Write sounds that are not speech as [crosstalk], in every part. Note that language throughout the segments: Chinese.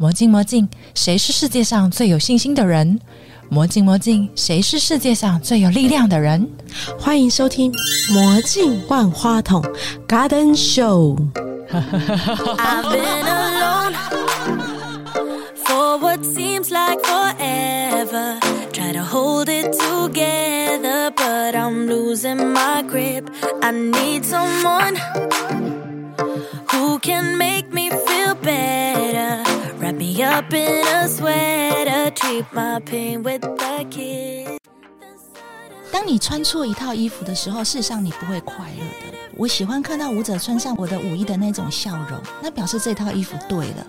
魔镜魔镜，谁是世界上最有信心的人？魔镜魔镜，谁是世界上最有力量的人？欢迎收听《魔镜万花筒》Garden Show。 I've been alone for what seems like forever. Try to hold it together, but I'm losing my grip. I need someone who can make me feel better. 当你穿错一套衣服的时候，事实上你不会快乐的。我喜欢看到舞者穿上我的舞衣的那种笑容，那表示这套衣服对了。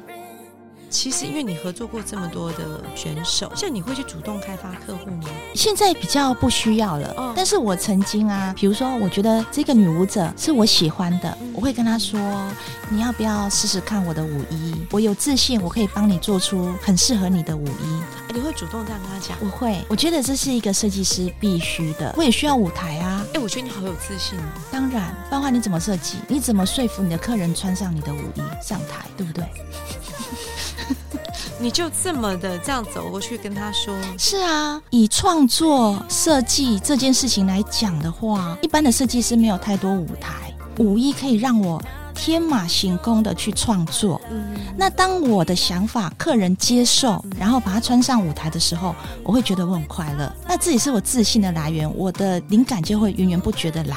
其实，因为你合作过这么多的选手，像你会去主动开发客户吗？现在比较不需要了，哦但是我曾经啊，比如说，我觉得这个女舞者是我喜欢的，我会跟她说，你要不要试试看我的舞衣？我有自信，我可以帮你做出很适合你的舞衣。你会主动这样跟她讲？我会，我觉得这是一个设计师必须的。我也需要舞台啊，哎、我觉得你好有自信哦。当然，包括你怎么设计，你怎么说服你的客人穿上你的舞衣上台，对不对？你就这么的这样走过去跟他说，是啊，以创作设计这件事情来讲的话，一般的设计师没有太多舞台，舞衣可以让我天马行空的去创作。嗯，那当我的想法客人接受，然后把它穿上舞台的时候，我会觉得我很快乐。那这也是我自信的来源，我的灵感就会源源不绝的来。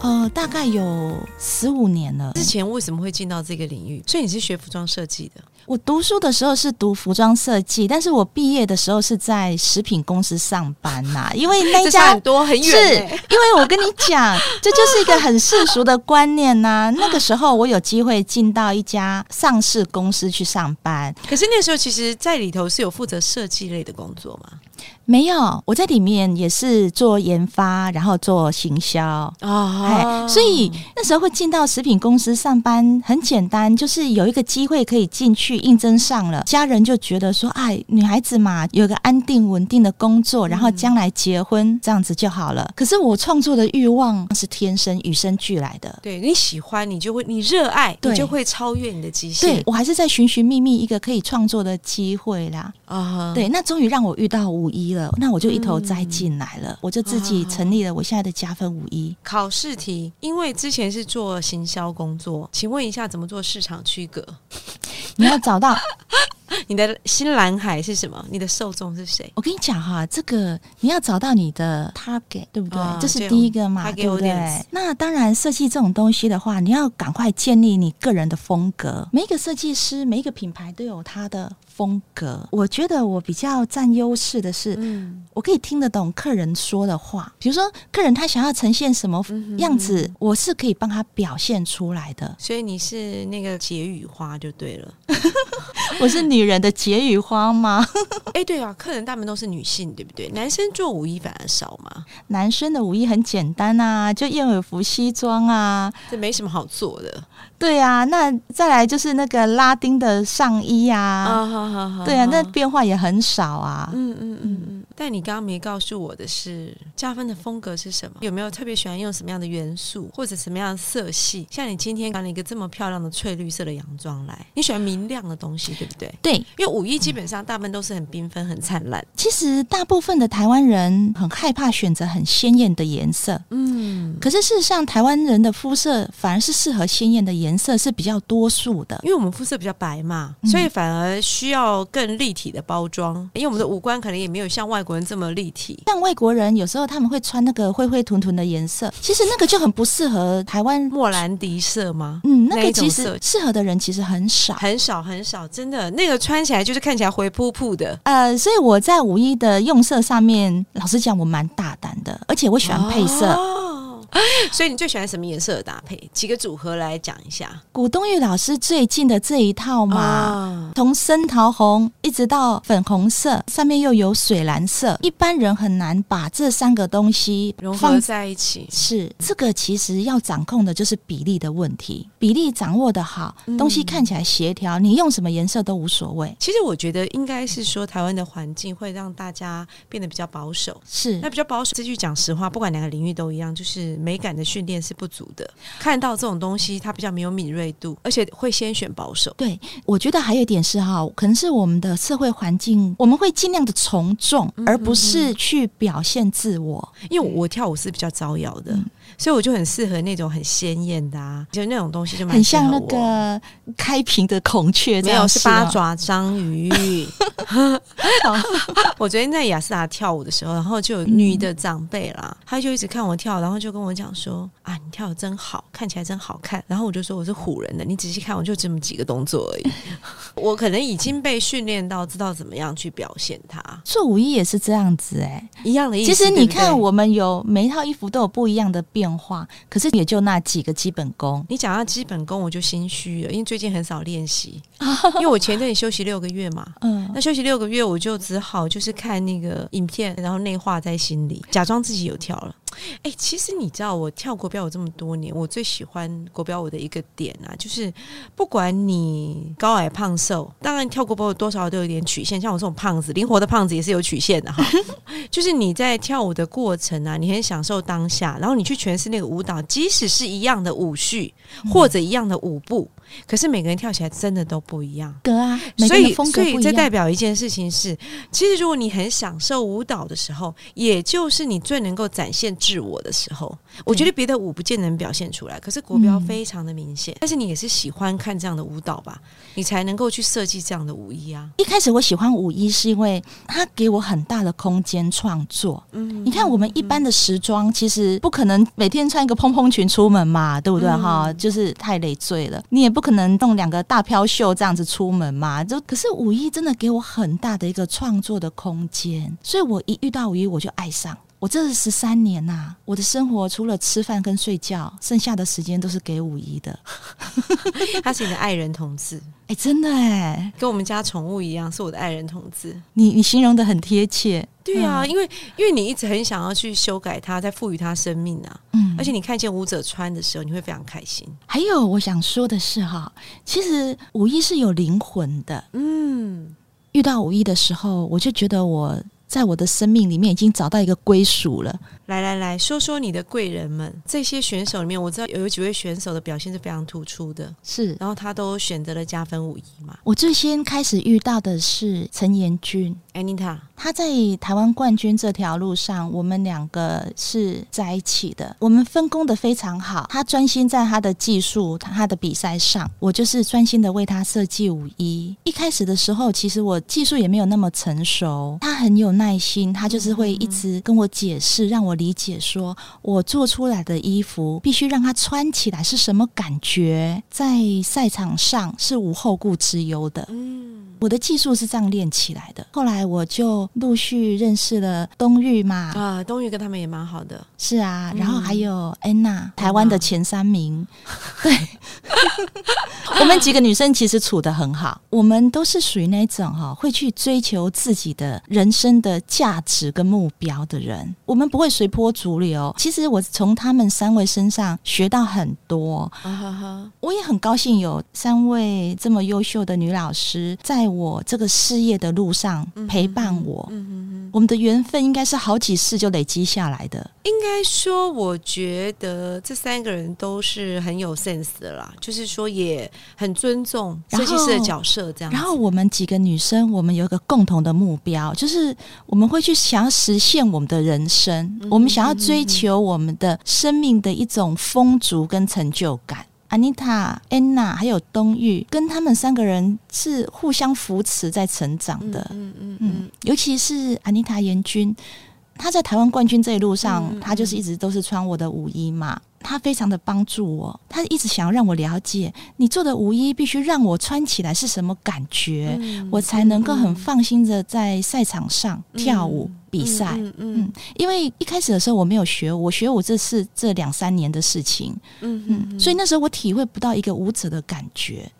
呃，大概有十五年了。之前为什么会进到这个领域？所以你是学服装设计的，我读书的时候是读服装设计，但是我毕业的时候是在食品公司上班呐、[laughs] 因为那一家很多很远、是欸。因为我跟你讲，这就是一个很世俗的观念呐、[laughs] 那个时候我有机会进到一家上市公司去上班，可是那时候其实，在里头是有负责设计类的工作吗？没有我在里面也是做研发，然后做行销。哎，哦所以那时候会进到食品公司上班，很简单，就是有一个机会可以进去应征上了，家人就觉得说，哎，女孩子嘛，有个安定稳定的工作，然后将来结婚这样子就好了。可是我创作的欲望是天生与生俱来的。对你喜欢，你就会你热爱，你就会超越你的极限对限。我还是在寻寻觅觅一个可以创作的机会啦。啊，对，那终于让我遇到五一了，那我就一头栽进来了，我就自己啊成立了我现在的加分五一。考试题，因为之前是做行销工作，请问一下怎么做市场区隔？[laughs] 你要找到。[laughs] 你的新蓝海是什么？你的受众是谁？我跟你讲哈，这个你要找到你的 target，对不对？啊这是第一个嘛，对对不对那当然，设计这种东西的话，你要赶快建立你个人的风格。每一个设计师、每一个品牌都有他的风格。我觉得我比较占优势的是，嗯，我可以听得懂客人说的话。比如说，客人他想要呈现什么嗯样子，我是可以帮他表现出来的。所以你是那个解语花就对了。[laughs] [laughs] 我是女人的解语花吗？[laughs] 哎，对啊，客人大部分都是女性，对不对？男生做舞衣反而少嘛，男生的舞衣很简单啊，就燕尾服西装啊，这没什么好做的对啊，那再来就是那个拉丁的上衣啊，啊。好好好，对啊，那变化也很少啊。嗯嗯嗯嗯。但你刚刚没告诉我的是，加分的风格是什么？有没有特别喜欢用什么样的元素，或者什么样的色系？像你今天搞了一个这么漂亮的翠绿色的洋装来，你喜欢明亮的东西，对不对？对，因为五一基本上大部分都是很缤纷、很灿烂。其实大部分的台湾人很害怕选择很鲜艳的颜色，嗯，可是事实上，台湾人的肤色反而是适合鲜艳的颜色是比较多数的。因为我们肤色比较白嘛，嗯所以反而需要更立体的包装。因为我们的五官可能也没有像外国人这么立体。像外国人有时候他们会穿那个灰灰屯屯的颜色，其实那个就很不适合台湾。莫兰迪色吗？嗯，那那个其实适合的人其实很少。很少很少，真的那个穿起来就是看起来灰扑扑的。呃，所以我在五一的用色上面，老实讲，我蛮大胆的，而且我喜欢配色。哦 [laughs] 所以你最喜欢什么颜色的搭配？几个组合来讲一下古东玉老师最近的这一套嘛，啊？从深桃红一直到粉红色，上面又有水蓝色，一般人很难把这三个东西融合放在一起，是这个，其实要掌控的就是比例的问题，比例掌握的好，东西看起来协调，你用什么颜色都无所谓。其实我觉得应该是说，台湾的环境会让大家变得比较保守。是那比较保守，这句讲实话，不管哪个领域都一样，就是美感的训练是不足的。看到这种东西，他比较没有敏锐度，而且会先选保守。对，我觉得还有一点是哈，可能是我们的社会环境，我们会尽量的从众，而不是去表现自我。因为我跳舞是比较招摇的，嗯所以我就很适合那种很鲜艳的啊，就那种东西就蛮很像那个开屏的孔雀，没有是八哦爪章鱼。[laughs] [laughs] 我昨天在雅斯达跳舞的时候，然后就有女的长辈啦，她就一直看我跳，然后就跟我讲说：“啊，你跳的真好，看起来真好看。”然后我就说我是唬人的，你仔细看，我就这么几个动作而已。[laughs] 我可能已经被训练到知道怎么样去表现它，做舞衣也是这样子哎、一样的意思。其实你看，我们有每一套衣服都有不一样的变化，可是也就那几个基本功。你讲到基本功，我就心虚了，因为最近很少练习，[laughs] 因为我前阵也休息六个月嘛。嗯那，休息六个月，我就只好就是看那个影片，然后内化在心里，假装自己有跳了。哎、其实你知道，我跳国标舞这么多年，我最喜欢国标舞的一个点啊，就是不管你高矮胖瘦，当然跳国标舞多少都有点曲线，像我这种胖子，灵活的胖子也是有曲线的哈。[laughs] 就是你在跳舞的过程啊，你很享受当下，然后你去诠释那个舞蹈，即使是一样的舞序或者一样的舞步，可是每个人跳起来真的都不一样。对啊，所以，所以这代。表一件事情是，其实如果你很享受舞蹈的时候，也就是你最能够展现自我的时候。我觉得别的舞不见能表现出来，可是国标嗯非常的明显。但是你也是喜欢看这样的舞蹈吧，你才能够去设计这样的舞衣啊。一开始我喜欢舞衣，是因为它给我很大的空间创作。嗯你看，我们一般的时装其实不可能每天穿一个蓬蓬裙出门嘛，对不对？嗯哈、就是太累赘了。你也不不可能弄两个大飘袖这样子出门嘛。就可是五一真的给我很大的一个创作的空间，所以我一遇到五一我就爱上。我这十三年呐、我的生活除了吃饭跟睡觉，剩下的时间都是给五一的。[laughs] 他是你的爱人同志，[laughs] 哎，真的哎，跟我们家宠物一样，是我的爱人同志。你你形容的很贴切。对啊，嗯因为因为你一直很想要去修改它，再赋予它生命啊。嗯而且你看见舞者穿的时候，你会非常开心。还有我想说的是哈，其实五一是有灵魂的。嗯，遇到五一的时候，我就觉得我在我的生命里面已经找到一个归属了。来来来说说你的贵人们。这些选手里面，我知道有几位选手的表现是非常突出的，是然后他都选择了加分五一嘛。我最先开始遇到的是陈延君，Anita，他在台湾冠军这条路上，我们两个是在一起的，我们分工的非常好。他专心在他的技术、他的比赛上，我就是专心的为他设计五一。一开始的时候，其实我技术也没有那么成熟，他很有耐心，他就是会一直跟我解释，让我理解说我做出来的衣服必须让他穿起来是什么感觉，在赛场上是无后顾之忧的。嗯，我的技术是这样练起来的。后来我就陆续认识了东玉嘛，啊，冬玉跟他们也蛮好的。是啊，嗯然后还有安娜，台湾的前三名。[laughs] 对，[laughs] 我们几个女生其实处的很好，我们都是属于那种哈会去追求自己的人生的价值跟目标的人，我们不会随波逐流。其实我从他们三位身上学到很多，我也很高兴有三位这么优秀的女老师，在我这个事业的路上陪伴我。我们的缘分应该是好几世就累积下来的。应该说，我觉得这三个人都是很有 sense 的啦，就是说也很尊重设计师的角色，这样子。然后我们几个女生，我们有一个共同的目标，就是我们会去想要实现我们的人生，我们想要追求我们的生命的一种丰足跟成就感。安妮塔、安娜还有东玉，跟他们三个人是互相扶持在成长的。嗯嗯嗯嗯，尤其是安妮塔严君，他在台湾冠军这一路上，嗯他就是一直都是穿我的舞衣嘛。他非常的帮助我，他一直想要让我了解你做的舞衣必须让我穿起来是什么感觉，嗯我才能够很放心的在赛场上跳舞、比赛。嗯因为一开始的时候我没有学，我学舞这是这两三年的事情，嗯嗯，所以那时候我体会不到一个舞者的感觉。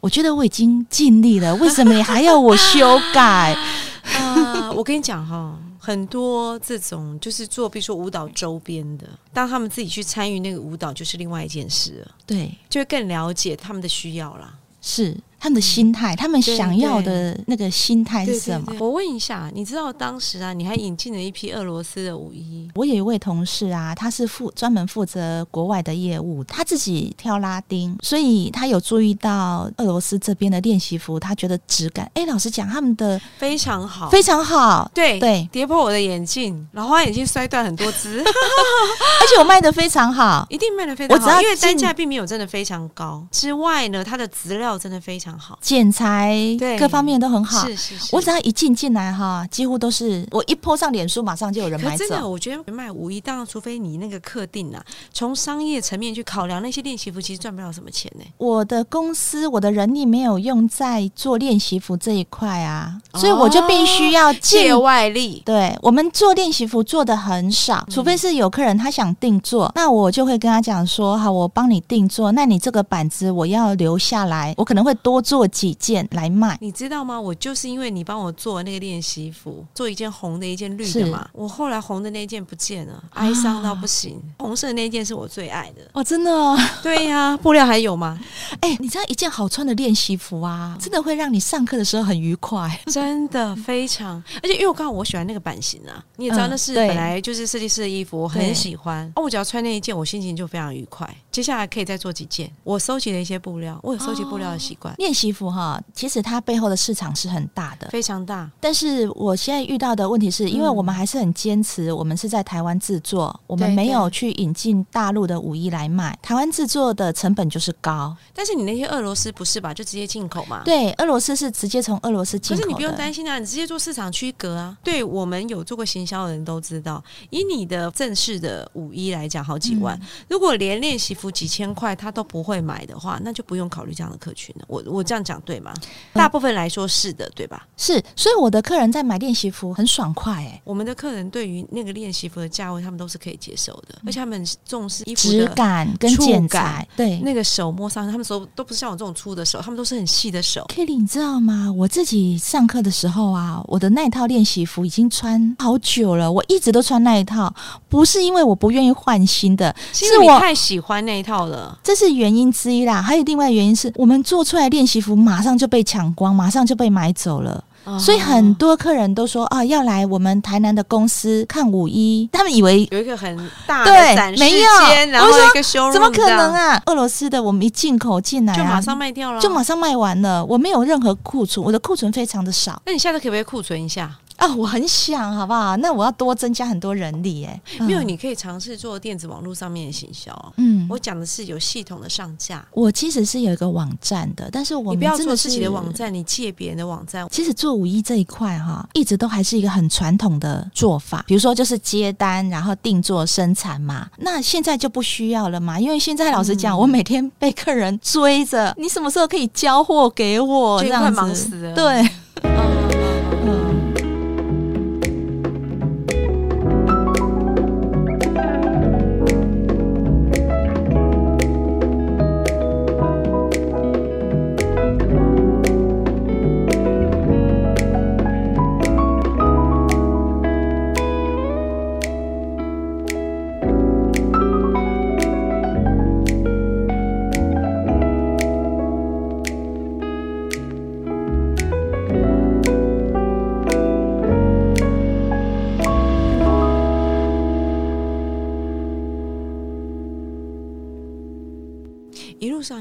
我觉得我已经尽力了，为什么你还要我修改？[laughs] 啊，我跟你讲哈，很多这种就是做，比如说舞蹈周边的，当他们自己去参与那个舞蹈，就是另外一件事了，对，就会更了解他们的需要啦。是他们的心态，他们想要的那个心态是什么？对对我问一下，你知道当时啊，你还引进了一批俄罗斯的舞衣，我有一位同事啊，他是负专门负责国外的业务，他自己跳拉丁，所以他有注意到俄罗斯这边的练习服，他觉得质感，哎，老实讲，他们的非常好，非常好，对对，跌破我的眼镜，老花眼镜摔断很多只，[laughs] 而且我卖的非常好。[laughs] 一定卖的非常我只要好，因为单价并没有真的非常高。之外呢，它的质料真的非常好，剪裁对。各方面都很好，是是是。我只要一进进来哈，几乎都是我一 po 上脸书，马上就有人买走。真的，走。我觉得卖舞衣，当然除非你那个客定啊，从商业层面去考量，那些练习服其实赚不了什么钱呢、我的公司我的人力没有用在做练习服这一块啊，所以我就必须要进借外力，对我们做练习服做的很少，除非是有客人他想定做，那我就会跟他讲说，好，我帮你定做，那你这个板子我要留下来，我可能会多做几件来卖。你知道吗？我就是因为你帮我做那个练习服，做一件红的，一件绿的嘛，我后来红的那件不见了，哀伤到不行。红色的那件是我最爱的。哦，真的、哦，[laughs] 对呀、布料还有吗？[laughs] 哎、你知道一件好穿的练习服啊，真的会让你上课的时候很愉快。[laughs] 真的非常，而且因为我刚好我喜欢那个版型啊，你也知道嗯那是本来就是设计师的衣服，我很喜欢。哦，我只要穿那一件，我心情就非常愉快。接下来可以再做几件，我收集了一些布料，我有收集布料的习惯，练习服哈，其实它背后的市场是很大的。非常大。但是我现在遇到的问题是，因为我们还是很坚持，我们是在台湾制作，我们没有去引进大陆的五一来卖。台湾制作的成本就是高，但是你那些俄罗斯不是吧？就直接进口嘛？。对，俄罗斯是直接从俄罗斯进口的。可是你不用担心啊，你直接做市场区隔啊。对我们有做过行销的人都知道，以你的正式的五一来讲，好几万，嗯如果连练习服几千块他都不会买的话，那就不用考虑这样的客群了。我我这样讲对吗？大部分来说是的，对吧？是，所以我的客人在买练习服很爽快哎、我们的客人对于那个练习服的价位，他们都是可以接受的，而且他们很重视衣服的质感跟触剪感裁，对。那个手摸上，他们手都不是像我这种粗的手，他们都是很细的手。Kelly，你知道吗？我自己上课的时候啊，我的那一套练习服已经穿好久了，我一直都穿那一套，不是因为我不愿意换新的，是我太喜欢那一套了。这是原因之一啦。还有另外原因是我们做出来的练习服马上就被抢光，马上就被买走了。所以很多客人都说啊，要来我们台南的公司看五一，他们以为有一个很大的对展示没有间，然后说一个修怎么可能？啊？俄罗斯的我们一进口进来、啊，就马上卖掉了，就马。上卖完了，我没有任何库存，我的库存非常的少那你下次可不可以库存一下？啊，我很想，好不好？那我要多增加很多人力、哎，[laughs] 没有，嗯你可以尝试做电子网络上面的行销。嗯，我讲的是有系统的上架，我其实是有一个网站的，但是我们你不要做自己的网。站，你借别人的网站。其实做五一这一块哈，一直都还是一个很传统的做法，比如说就是接单，然后定做生产嘛。那现在就不需要了嘛，因为现在老实讲，嗯我每天被客人追着，你什么时候可以交货给我？这样子，忙死了对。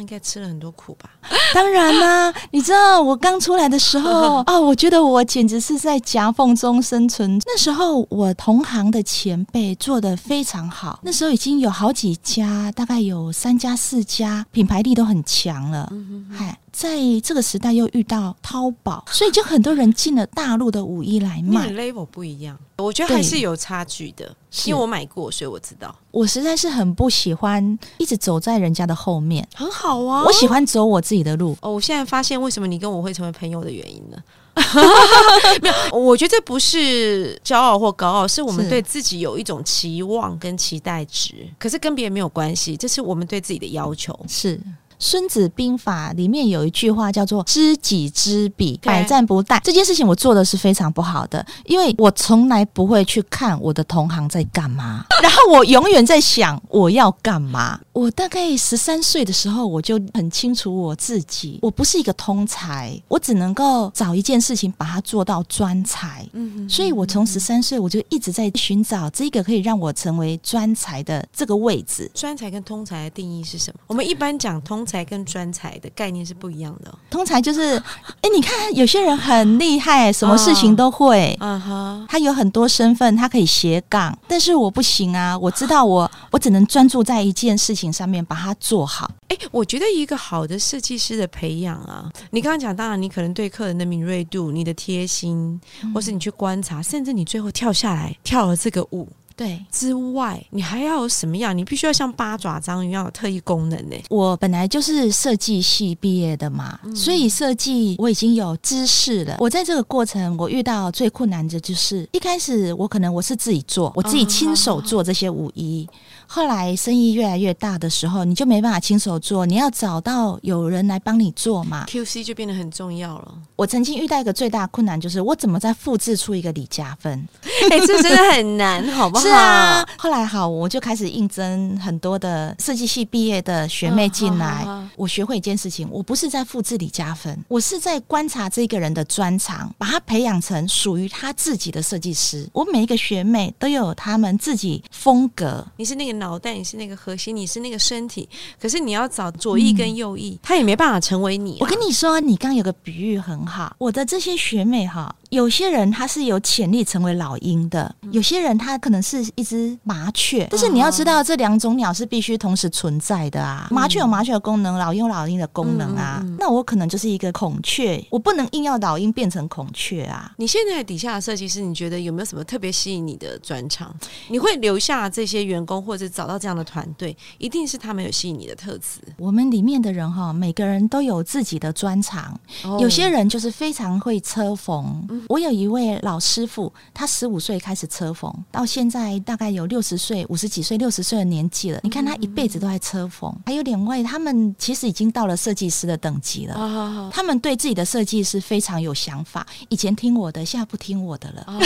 应该吃了很多苦吧？[laughs] 当然啦、你知道我刚出来的时候啊，我觉得我简直是在夹缝中生存。那时候我同行的前辈做的非常好，那时候已经有好几家，大概有三家四家品牌力都很强了。嗨，在这个时代又遇到淘宝，所以就很多人进了大陆的五一来卖。level 不一样，我觉得还是有差距的，因为我买过，所以我知道我实在是很不喜欢一直走在人家的后面，很好啊。我喜欢走我自己的路。哦，我现在发现为什么你跟我会成为朋友的原因了。[laughs] 没有，我觉得这不是骄傲或高傲，是我们对自己有一种期望跟期待值，可是跟别人没有关系，这是我们对自己的要求。是。《孙子兵法》里面有一句话叫做“知己知彼，百战不殆”。这件事情我做的是非常不好的，因为我从来不会去看我的同行在干嘛，[laughs] 然后我永远在想我要干嘛。我大概十三岁的时候，我就很清楚我自己，我不是一个通才，我只能够找一件事情把它做到专才。嗯，所以我从十三岁我就一直在寻找这个可以让我成为专才的这个位置。专才跟通才的定义是什么？我们一般讲通才跟专才的概念是不一样的哦。通才就是，[laughs] 哎，你看有些人很厉害，什么事情都会。嗯哼，他有很多身份，他可以斜杠，但是我不行啊！我知道我，我只能专注在一件事情上面，把它做好。哎，我觉得一个好的设计师的培养啊，你刚刚讲，当然你可能对客人的敏锐度、你的贴心，或是你去观察，甚至你最后跳下来跳了这个舞对之外，你还要有什么样？你必须要像八爪章鱼一样有特异功能呢。我本来就是设计系毕业的嘛，所以设计我已经有知识了。我在这个过程，我遇到最困难的就是一开始我可能我是自己做，我自己亲手做这些舞衣。后来生意越来越大的时候，你就没办法亲手做，你要找到有人来帮你做嘛。QC 就变得很重要了。我曾经遇到一个最大的困难，就是我怎么再复制出一个李嘉芬？[laughs] 哎、这真的很难，好不好？是啊，后来好，我就开始应征很多的设计系毕业的学妹进来。嗯好好好我学会一件事情，我不是在复制李嘉芬，我是在观察这个人的专长，把他培养成属于他自己的设计师。我每一个学妹都有他们自己风格。你是那个脑袋，你是那个核心，你是那个身体，可是你要找左翼跟右翼，他也没办法成为你、啊。我跟你说，你刚有个比喻很好。我的这些学妹哈，有些人他是有潜力成为老鹰的，有些人他可能是一只麻雀。但是你要知道，这两种鸟是必须同时存在的啊。麻雀有麻雀的功能，老鹰有老鹰的功能啊。那我可能就是一个孔雀，我不能硬要老鹰变成孔雀啊。你现在底下的设计师，你觉得有没有什么特别吸引你的专长？你会留下这些员工，或者找到这样的团队，一定是他们有吸引你的特质。我们里面的人哈，每个人都有自己的专长。有些人就是非常会车缝。我有一位老师傅，他十五岁开始车缝，到现在大概有六十岁、五十几岁、六十岁的年纪了。你看他一辈子都在车缝。还有两位，他们其实已经到了设计师的等级了。啊他们对自己的设计是非常有想法，以前听我的，现在不听我的了。啊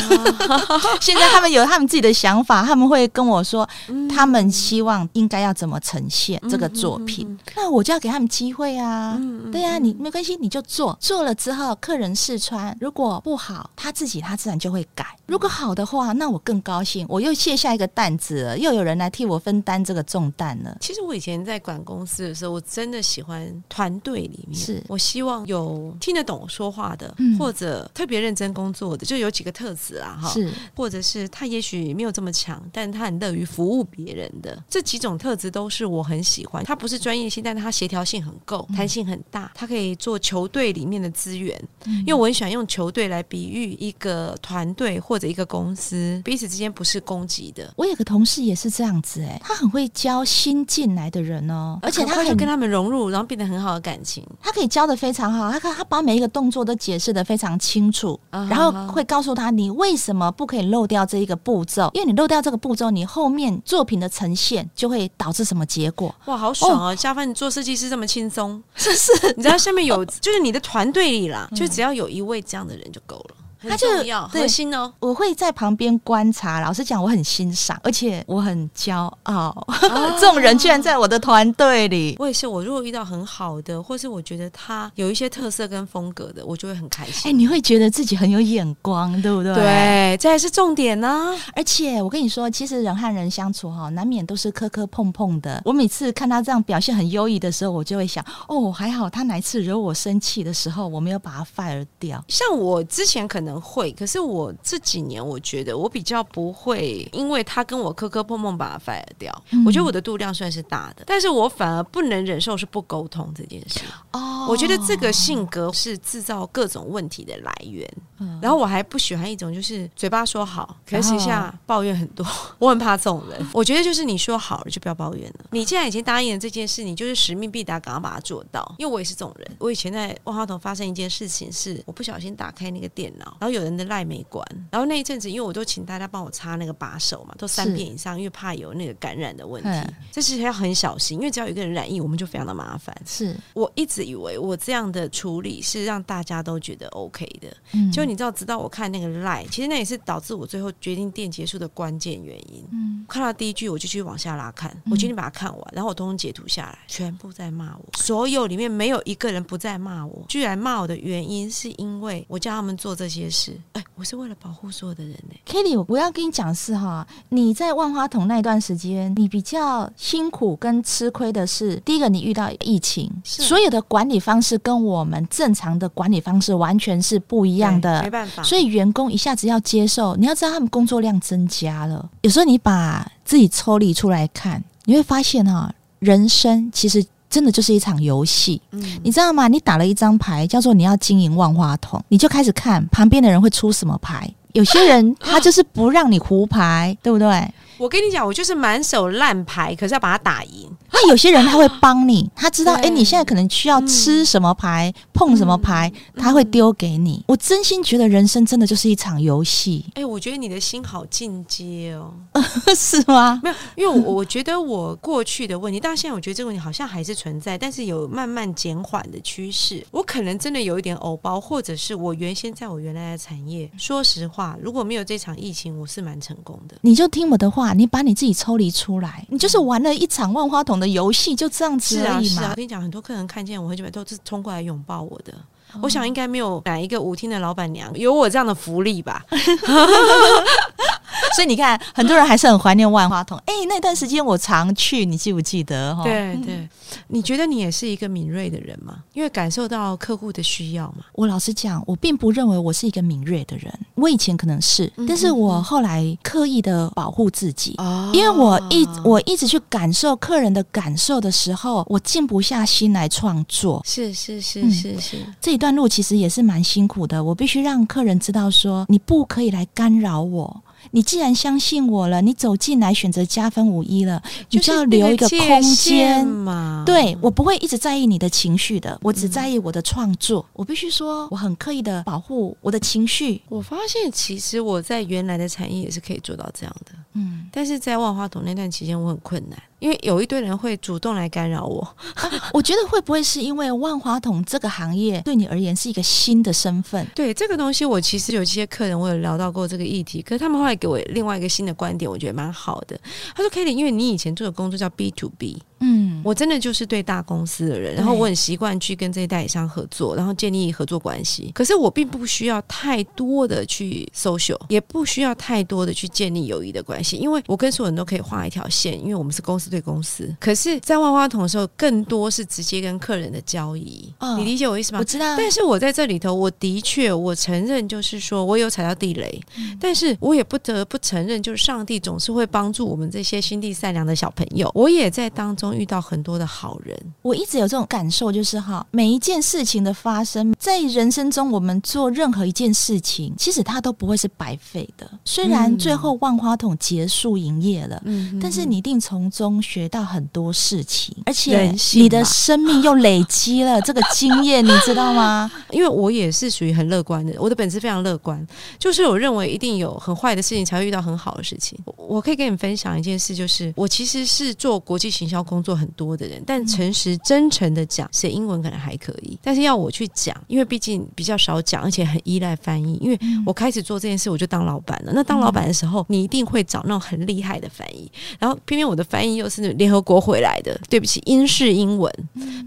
[laughs] 现在他们有他们自己的想法，他们会跟我说，他们希望应该要怎么呈现这个作品。那我就要给他们机会啊。对啊、你没关系，你就做，做了之后客人试穿，如果不好，他自己他自然就会改。如果好的话，那我更高兴，我又卸下一个担子了，又有人来替我分担这个重担了。其实我以前在管公司的时候，我真的喜欢团队里面，是我希望有听得懂我说话的，嗯或者特别认真工作的，就有几个特质啊，哈，是或者是他也许没有这么强，但他很乐于服务别人的这几种特质都是我很喜欢。他不是专业性，但是他协调性很够，弹性很大，他可以做球队里面的资源。因为我很喜欢用球队来比喻一个团队或者一个公司彼此之间不是攻击的，我有个同事也是这样子、哎，他很会教新进来的人哦，而且他可以跟他们融入，然后变得很好的感情。他可以教的非常好，他可他把每一个动作都解释的非常清楚，啊然后会告诉他你为什么不可以漏掉这一个步骤，因为你漏掉这个步骤，你后面作品的呈现就会导致什么结果。哇，好爽哦！加班你做设计师这么轻松，[laughs] 是是，你知道下面有就是你的团队里啦，就只要有一位这样的人就够他就核心哦。我会在旁边观察，老实讲，我很欣赏，而且我很骄傲，[laughs] 这种人居然在我的团队里。我也是，我如果遇到很好的，或是我觉得他有一些特色跟风格的，我就会很开心哎、心。你会觉得自己很有眼光，对不对？。对，这还是重点呢、而且我跟你说，其实人和人相处哈，难免都是磕磕碰碰的。我每次看他这样表现很优异的时候，我就会想，哦，还好他哪一次惹我生气的时候，我没有把他 fire 掉。像我之前可能能会，可是我这几年我觉得我比较不会，因为他跟我磕磕碰碰把他 fire 掉。嗯我觉得我的度量算是大的，但是我反而不能忍受是不沟通这件事。哦我觉得这个性格是制造各种问题的来源。嗯然后我还不喜欢一种就是嘴巴说好，可是私下抱怨很多。我很怕这种人。我觉得就是你说好了就不要抱怨了。你既然已经答应了这件事，你就是使命必达，赶快把它做到。因为我也是这种人。我以前在万花筒发生一件事情，是我不小心打开那个电脑，然后有人的赖没关，然后那一阵子因为我都请大家帮我擦那个把手嘛，都三遍以上，因为怕有那个感染的问题嗯。这是要很小心，因为只要有一个人染疫，我们就非常的麻烦。是，我一直以为我这样的处理是让大家都觉得 OK 的，嗯就你知道，直到我看那个 line，其实那也是导致我最后决定店结束的关键原因。嗯看到第一句，我就去往下拉看，我决定把它看完，然后我通通截图下来，全部在骂我，所有里面没有一个人不在骂我。居然骂我的原因是因为我叫他们做这些事，哎，我是为了保护所有的人呢、Kitty，我要跟你讲是哈，你在万花筒那段时间，你比较辛苦跟吃亏的是，第一个你遇到疫情，所有的管理方式跟我们正常的管理方式完全是不一样的没。办法，所以员工一下子要接受，你要知道他们工作量增加了。有时候你把自己抽离出来看，你会发现哈，人生其实真的就是一场游戏。嗯你知道吗？你打了一张牌，叫做你要经营万花筒，你就开始看旁边的人会出什么牌。有些人他 [laughs] 就是不让你胡牌，对不对？我跟你讲，我就是满手烂牌，可是要把它打赢。那有些人他会帮你，他知道哎，对你现在可能需要吃什么牌、碰什么牌，他会丢给你。我真心觉得人生真的就是一场游戏，哎、我觉得你的心好进阶哦。[laughs] 是吗？没有，因为我我觉得我过去的问题，到现在我觉得这个问题好像还是存在，但是有慢慢减缓的趋势。我可能真的有一点偶包，或者是我原先在我原来的产业，说实话，如果没有这场疫情，我是蛮成功的。你就听我的话，你把你自己抽离出来，你就是玩了一场万花筒的游戏，就这样子啊，而已嘛。是啊。我跟你讲，很多客人看见我很久没都是冲过来拥抱我的。我想应该没有哪一个舞厅的老板娘有我这样的福利吧？[laughs] 所以你看，很多人还是很怀念万花筒。哎、那段时间我常去，你记不记得？哈，对对，你觉得你也是一个敏锐的人吗？因为感受到客户的需要嘛。我老实讲，我并不认为我是一个敏锐的人。我以前可能是，嗯但是我后来刻意的保护自己。哦因为我一我一直去感受客人的感受的时候，我静不下心来创作。是是是嗯是是，这一段路其实也是蛮辛苦的，我必须让客人知道说，你不可以来干扰我。你既然相信我了，你走进来选择加分五一了，就是要留一个空间。嘛。对我不会一直在意你的情绪的，我只在意我的创作。我必须说，我很刻意的保护我的情绪。我发现其实我在原来的产业也是可以做到这样的，嗯，但是在万花筒那段期间我很困难，因为有一堆人会主动来干扰我。[laughs] 我觉得会不会是因为万花筒这个行业对你而言是一个新的身份？对这个东西，我其实有一些客人我有聊到过这个议题，可是他们后来给我另外一个新的观点，我觉得蛮好的。他说 k a t i e 因为你以前做的工作叫 B to B，嗯，我真的就是对大公司的人，然后我很习惯去跟这些代理商合作，然后建立合作关系。可是我并不需要太多的去 social，也不需要太多的去建立友谊的关系，因为我跟所有人都可以画一条线，因为我们是公司对公司。可是，在万花筒的时候，更多是直接跟客人的交易，哦你理解我意思吗我？知道，但是我在这里头，我的确我承认，就是说我有踩到地雷，但是我也不得不承认，就是上帝总是会帮助我们这些心地善良的小朋友。我也在当中遇到很多的好人，我一直有这种感受，就是哈，每一件事情的发生，在人生中，我们做任何一件事情，其实它都不会是白费的。虽然嗯最后万花筒结束营业了。嗯但是你一定从中学到很多事情，而且你的生命又累积了 [laughs] 这个经验，你知道吗？因为我也是属于很乐观的，我的本质非常乐观，就是我认为一定有很坏的事情才会遇到很好的事情。我我可以跟你分享一件事，就是我其实是做国际行销工作很多的人，但诚实真诚的讲，写英文可能还可以，但是要我去讲，因为毕竟比较少讲，而且很依赖翻译。因为我开始做这件事，我就当老板了。那当老板的时候，你一定会找那种很厉害的翻译，然后偏偏我的翻译又是联合国回来的，对不起，英式英文，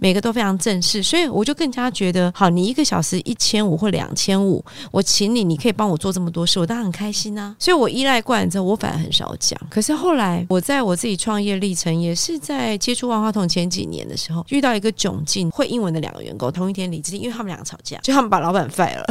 每个都非常正式，所以我就更加觉得，好，你一个小时一千五或两千五，我请你，你可以帮我做这么多事，我当然很开心啊。所以我依赖惯了之后，我反而很少讲。可是后来我在我自己创业历程，也是在接触万花筒前几年的时候，遇到一个窘境，会英文的两个员工同一天离职，因为他们两个吵架，就他们把老板 fire 了。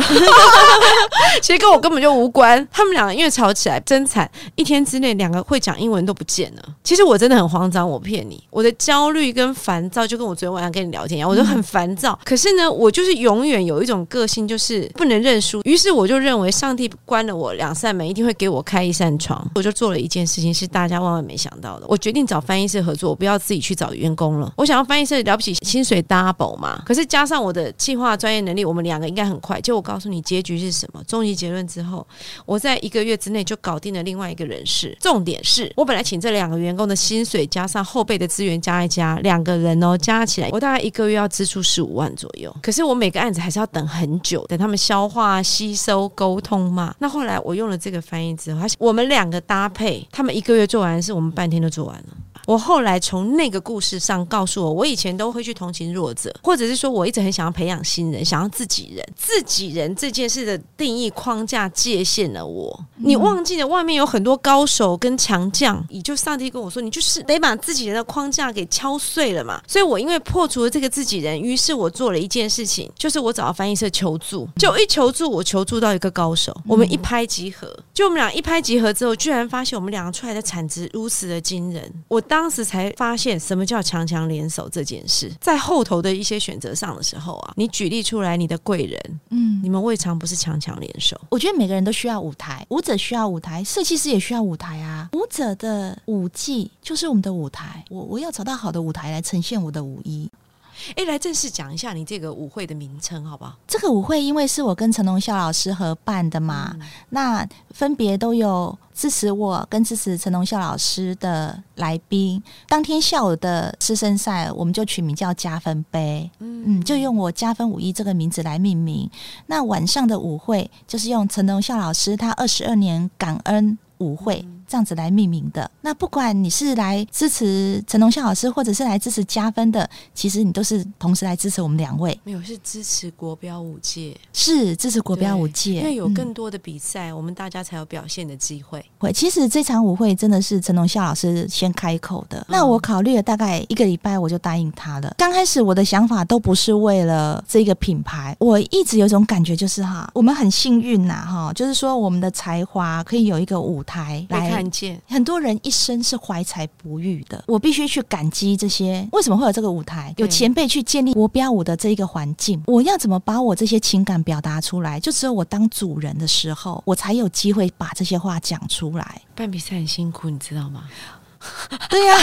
[laughs] 其实跟我根本就无关，他们两个因为吵起来真惨，一天之内两个会讲英文都不见了。其实我真的很慌张，我骗你，我的焦虑跟烦躁就跟我昨天晚上跟你聊天一样，我就很烦躁。可是呢，我就是永远有一种个性，就是不能认输。于是我就认为上帝关了我两扇门，一定会给我开一扇窗。我就做了一件事情，是大家万万没想到的。我决定找翻译师合作，我不要自己去找员工了。我想要翻译社了不起，薪水 double 嘛。可是加上我的计划专业能力，我们两个应该很快。就我告诉你结局是什么，终极结论之后，我在一个月之内就搞定了另外一个人事。重点是我本来请这两个员工的薪水加上后备的资源加一加，两个人哦加起来，我大概一个月要支出十五万左右。可是我每个案子还是要等很久，等他们消化、吸收、沟通嘛。那后来我用了这个翻译之后，他我们两个搭配，他们一个月做完，是我们半天就做完了。我后来从那个故事上告诉我，我以前都会去同情弱者，或者是说我一直很想要培养新人，想要自己人。自己人这件事的定义框架界限了我，你忘记了外面有很多高手跟强将，也就上帝跟我说，你就是得把自己人的框架给敲碎了嘛。所以我因为破除了这个自己人，于是我做了一件事情，就是我找到翻译社求助，就一求助，我求助到一个高手，我们一拍即合。就我们俩一拍即合之后，居然发现我们两个出来的产值如此的惊人，我当时才发现什么叫强强联手这件事。在后头的一些选择上的时候啊，你举例出来你的贵人，嗯你，们未尝不是强强联手。我觉得每个人都需要舞台，舞者需要舞台，设计师也需要舞台啊。舞者的舞技就是我们的舞台，我我要找到好的舞台来呈现我的舞艺。哎，来正式讲一下你这个舞会的名称好不好？这个舞会因为是我跟陈龙孝老师合办的嘛，那分别都有支持我跟支持陈龙孝老师的来宾。当天下午的师生赛，我们就取名叫加分杯，嗯，就用我加分五一这个名字来命名。那晚上的舞会就是用陈龙孝老师他二十二年感恩舞会。这样子来命名的。那不管你是来支持陈龙孝老师，或者是来支持加分的，其实你都是同时来支持我们两位，没有，是支持国标舞界，是支持国标舞界，因为有嗯更多的比赛，我们大家才有表现的机会。会，其实这场舞会真的是陈龙孝老师先开口的。那我考虑了大概一个礼拜，我就答应他了。刚开始我的想法都不是为了这个品牌，我一直有一种感觉，就是哈，我们很幸运呐，哈，就是说我们的才华可以有一个舞台被来。看见，很多人一生是怀才不遇的，我必须去感激这些。为什么会有这个舞台？有前辈去建立国标舞的这一个环境，我要怎么把我这些情感表达出来？就只有我当主人的时候，我才有机会把这些话讲出来。办比赛很辛苦，你知道吗？[laughs] 对呀、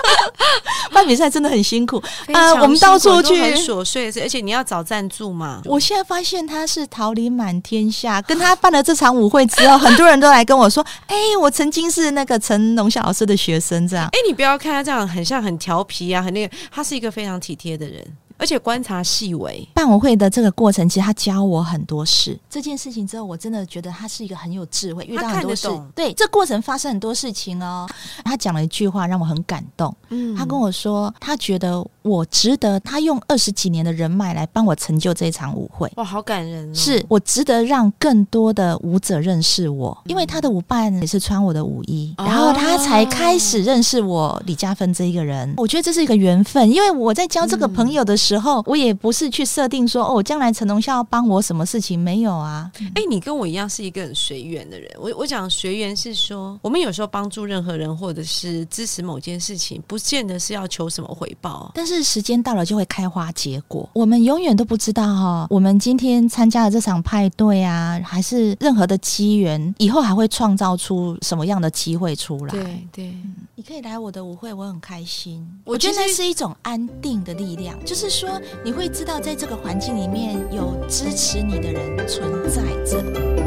[laughs] 办比赛真的很辛苦。非常我们到处去很琐碎，而且你要找赞助嘛。我现在发现他是桃李满天下。跟他办了这场舞会之后，很多人都来跟我说：“ [laughs] 哎、我曾经是那个陈龙晓老师的学生。”这样，哎，你不要看他这样，很像很调皮啊，很那个，他是一个非常体贴的人，而且观察细微。办舞会的这个过程，其实他教我很多事。这件事情之后，我真的觉得他是一个很有智慧，遇到很多事。对，这过程发生很多事情哦。他讲了一句话让我很感动。嗯他跟我说，他觉得我值得他用二十几年的人脉来帮我成就这场舞会。哇，好感人哦。是我值得让更多的舞者认识我，因为他的舞伴也是穿我的舞衣，哦然后他才开始认识我李嘉芬这一个人。我觉得这是一个缘分，因为我在交这个朋友的时候，我也不是去设定说哦，将来陈龙孝要帮我什么事情，没有啊。哎、你跟我一样是一个很随缘的人。我我讲随缘是说，我们有时候帮助任何人，或者是支持某件事情，不见得是要求什么回报。但是时间到了就会开花结果，我们永远都不知道哈、我们今天参加了这场派对啊，还是任何的机缘，以后还会创造出什么样的机会出来？对对，你可以来我的舞会，我很开心。我我觉得那是一种安定的力量，就是说你会知道，在这个环境里面有支持你的人存在着。